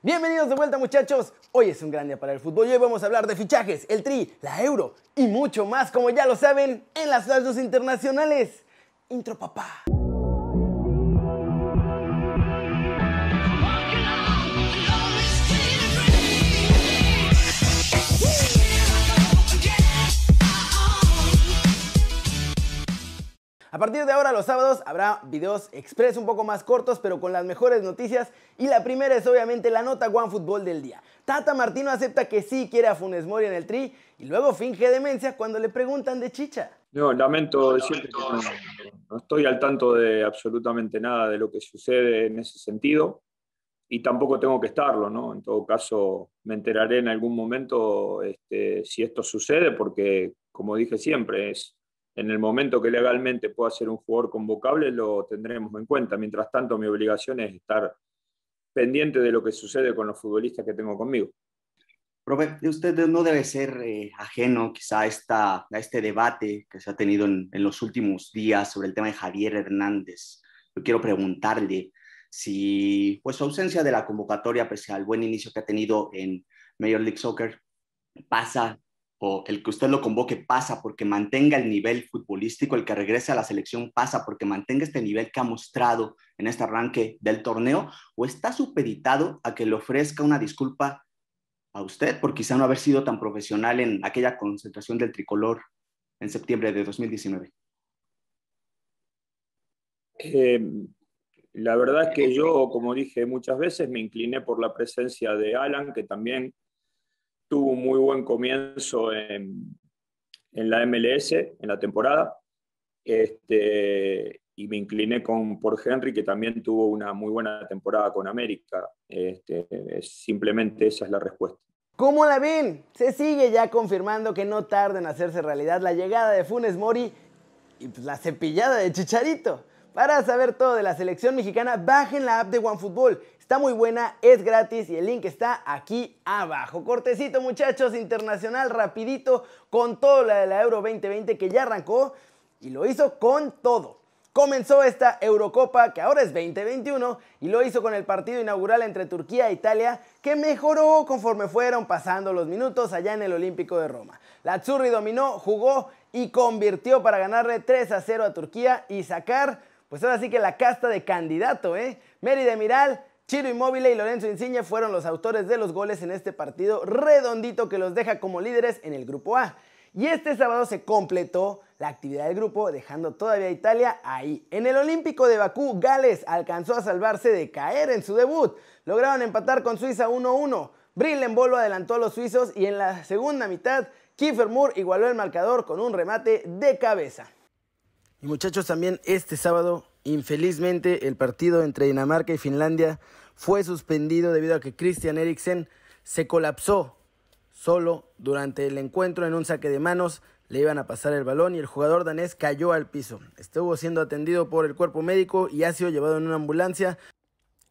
Bienvenidos de vuelta muchachos, hoy es un gran día para el fútbol y hoy vamos a hablar de fichajes, el Tri, la Euro y mucho más como ya lo saben en las flashes internacionales. Intro papá. A partir de ahora los sábados habrá videos express un poco más cortos pero con las mejores noticias y la primera es obviamente la nota One Fútbol del día. Tata Martino acepta que sí quiere a Funes Mori en el tri y luego finge demencia cuando le preguntan de Chicha. No, lamento decirte que no, estoy al tanto de absolutamente nada de lo que sucede en ese sentido y tampoco tengo que estarlo, ¿no? En todo caso, me enteraré en algún momento este, si esto sucede, porque, como dije siempre, es en el momento que legalmente pueda ser un jugador convocable, lo tendremos en cuenta. Mientras tanto, mi obligación es estar pendiente de lo que sucede con los futbolistas que tengo conmigo. Profe, usted no debe ser eh, ajeno quizá a, esta, a este debate que se ha tenido en, en, los últimos días sobre el tema de Javier Hernández. Yo quiero preguntarle si pues, su ausencia de la convocatoria, pese al buen inicio que ha tenido en Major League Soccer, pasa o el que usted lo convoque pasa porque mantenga el nivel futbolístico, el que regrese a la selección pasa porque mantenga este nivel que ha mostrado en este arranque del torneo, o está supeditado a que le ofrezca una disculpa a usted por quizá no haber sido tan profesional en aquella concentración del tricolor en septiembre de 2019? Eh, la verdad es que yo, como dije muchas veces, me incliné por la presencia de Alan, que también tuvo un muy buen comienzo en, en la MLS, en la temporada. Este, y me incliné con, por Henry, que también tuvo una muy buena temporada con América. Este, simplemente esa es la respuesta. ¿Cómo la ven? Se sigue ya confirmando que no tarda en hacerse realidad la llegada de Funes Mori y pues la cepillada de Chicharito. Para saber todo de la selección mexicana, bajen la app de OneFootball. Está muy buena, es gratis y el link está aquí abajo. Cortecito muchachos, internacional, rapidito, con todo la de la Euro 2020 que ya arrancó y lo hizo con todo. Comenzó esta Eurocopa que ahora es 2021 y lo hizo con el partido inaugural entre Turquía e Italia que mejoró conforme fueron pasando los minutos allá en el Olímpico de Roma. La Azzurri dominó, jugó y convirtió para ganarle 3 a 0 a Turquía y sacar, pues ahora sí que la casta de candidato, ¿eh? Mérida Miral Chiro Inmóvil y Lorenzo Insigne fueron los autores de los goles en este partido redondito que los deja como líderes en el grupo A. Y este sábado se completó la actividad del grupo, dejando todavía a Italia ahí. En el Olímpico de Bakú, Gales alcanzó a salvarse de caer en su debut. Lograron empatar con Suiza 1-1. Brillenbolo adelantó a los suizos y en la segunda mitad, Kiefer Moore igualó el marcador con un remate de cabeza. Y muchachos, también este sábado Infelizmente, el partido entre Dinamarca y Finlandia fue suspendido debido a que Christian Eriksen se colapsó solo durante el encuentro en un saque de manos. Le iban a pasar el balón y el jugador danés cayó al piso. Estuvo siendo atendido por el cuerpo médico y ha sido llevado en una ambulancia.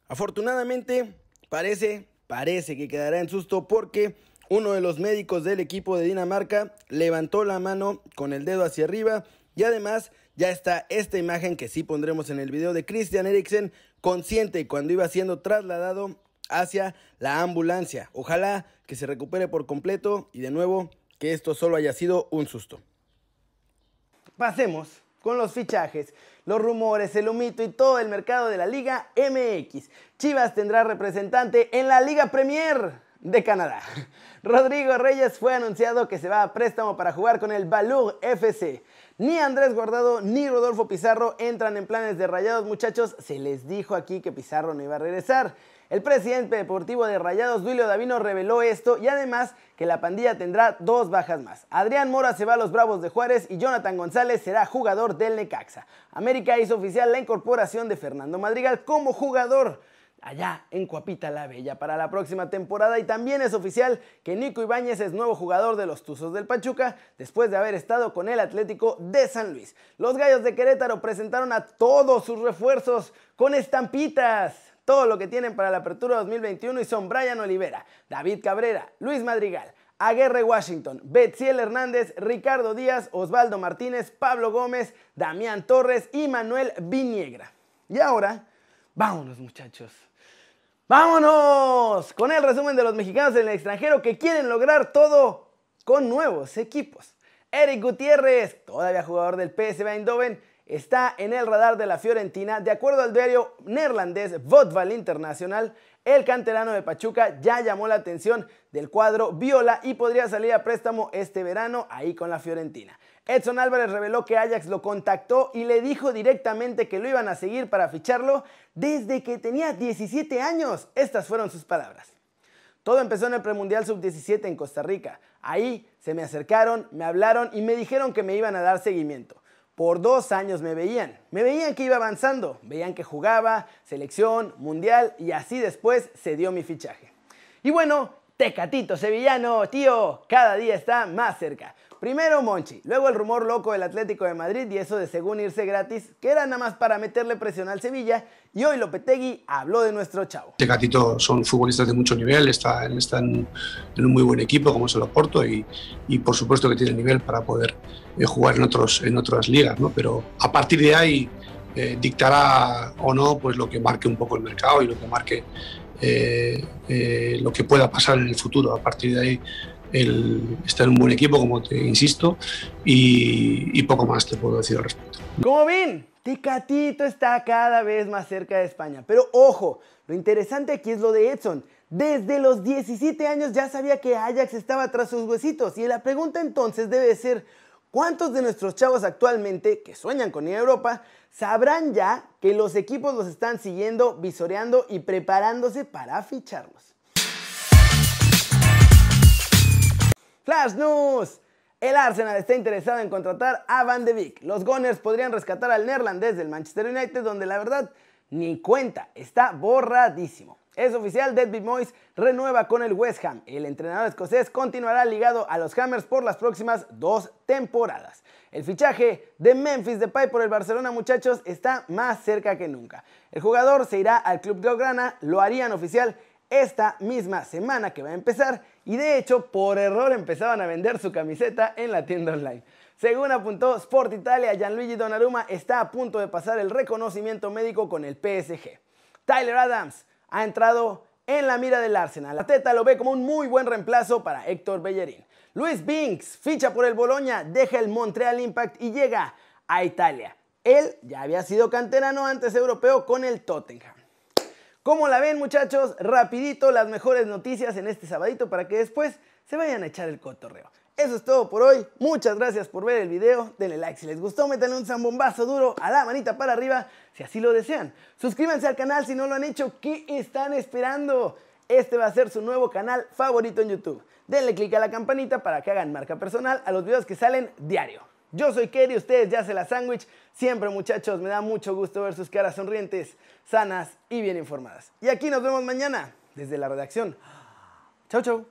Afortunadamente, parece, parece que quedará en susto porque uno de los médicos del equipo de Dinamarca levantó la mano con el dedo hacia arriba y además ya está esta imagen que sí pondremos en el video de Christian Eriksen consciente cuando iba siendo trasladado hacia la ambulancia. Ojalá que se recupere por completo y de nuevo que esto solo haya sido un susto. Pasemos con los fichajes, los rumores, el humito y todo el mercado de la Liga MX. Chivas tendrá representante en la Liga Premier de Canadá. Rodrigo Reyes fue anunciado que se va a préstamo para jugar con el Balur FC. Ni Andrés Guardado ni Rodolfo Pizarro entran en planes de Rayados, muchachos. Se les dijo aquí que Pizarro no iba a regresar. El presidente deportivo de Rayados, Duilio Davino, reveló esto y además que la pandilla tendrá dos bajas más. Adrián Mora se va a los Bravos de Juárez y Jonathan González será jugador del Necaxa. América hizo oficial la incorporación de Fernando Madrigal como jugador allá en Cuapita la Bella para la próxima temporada y también es oficial que Nico Ibáñez es nuevo jugador de los Tuzos del Pachuca después de haber estado con el Atlético de San Luis. Los Gallos de Querétaro presentaron a todos sus refuerzos con estampitas. Todo lo que tienen para la apertura 2021 y son Brian Olivera, David Cabrera, Luis Madrigal, Aguerre Washington, Betziel Hernández, Ricardo Díaz, Osvaldo Martínez, Pablo Gómez, Damián Torres y Manuel Viniegra. Y ahora, vámonos muchachos Vámonos con el resumen de los mexicanos en el extranjero que quieren lograr todo con nuevos equipos. Eric Gutiérrez, todavía jugador del PSV Eindhoven, está en el radar de la Fiorentina. De acuerdo al diario neerlandés Voetbal Internacional, el canterano de Pachuca ya llamó la atención del cuadro Viola y podría salir a préstamo este verano ahí con la Fiorentina. Edson Álvarez reveló que Ajax lo contactó y le dijo directamente que lo iban a seguir para ficharlo desde que tenía 17 años. Estas fueron sus palabras. Todo empezó en el premundial sub-17 en Costa Rica. Ahí se me acercaron, me hablaron y me dijeron que me iban a dar seguimiento. Por dos años me veían. Me veían que iba avanzando. Veían que jugaba, selección, mundial y así después se dio mi fichaje. Y bueno, Tecatito Sevillano, tío, cada día está más cerca. Primero Monchi, luego el rumor loco del Atlético de Madrid y eso de según irse gratis, que era nada más para meterle presión al Sevilla, y hoy Lopetegui habló de nuestro chavo. Tecatito son futbolistas de mucho nivel, están, en un muy buen equipo como es el Oporto y, y por supuesto que tiene nivel para poder eh, jugar en, otros, en otras ligas, ¿no? pero a partir de ahí eh, dictará o no pues lo que marque un poco el mercado y lo que marque eh, lo que pueda pasar en el futuro. A partir de ahí el, está en un buen equipo, como te insisto, y, poco más te puedo decir al respecto. Como ven, Tecatito está cada vez más cerca de España. Pero ojo, lo interesante aquí es lo de Edson. Desde los 17 años ya sabía que Ajax estaba tras sus huesitos. Y la pregunta entonces debe ser, ¿cuántos de nuestros chavos actualmente que sueñan con ir a Europa sabrán ya que los equipos los están siguiendo, visoreando y preparándose para ficharlos? Flash News. El Arsenal está interesado en contratar a Van de Beek. Los Gunners podrían rescatar al neerlandés del Manchester United, donde la verdad ni cuenta, está borradísimo. Es oficial, David Moyes renueva con el West Ham. El entrenador escocés continuará ligado a los Hammers por las próximas dos temporadas. El fichaje de Memphis Depay por el Barcelona, muchachos, está más cerca que nunca. El jugador se irá al club de Ograna, lo harían oficial esta misma semana que va a empezar y de hecho por error empezaban a vender su camiseta en la tienda online. Según apuntó Sport Italia, Gianluigi Donnarumma está a punto de pasar el reconocimiento médico con el PSG. Tyler Adams ha entrado en la mira del Arsenal. La Teta lo ve como un muy buen reemplazo para Héctor Bellerín. Luis Binks ficha por el Boloña, deja el Montreal Impact y llega a Italia. Él ya había sido canterano antes europeo con el Tottenham. ¿Cómo la ven muchachos? Rapidito las mejores noticias en este sabadito para que después se vayan a echar el cotorreo. Eso es todo por hoy. Muchas gracias por ver el video. Denle like si les gustó, métanle un zambombazo duro a la manita para arriba si así lo desean. Suscríbanse al canal si no lo han hecho. ¿Qué están esperando? Este va a ser su nuevo canal favorito en YouTube. Denle click a la campanita para que hagan marca personal a los videos que salen diario. Yo soy Kerry, ustedes ya se la sándwich. Siempre muchachos, me da mucho gusto ver sus caras sonrientes, sanas y bien informadas. Y aquí nos vemos mañana desde la redacción. Chau, chau.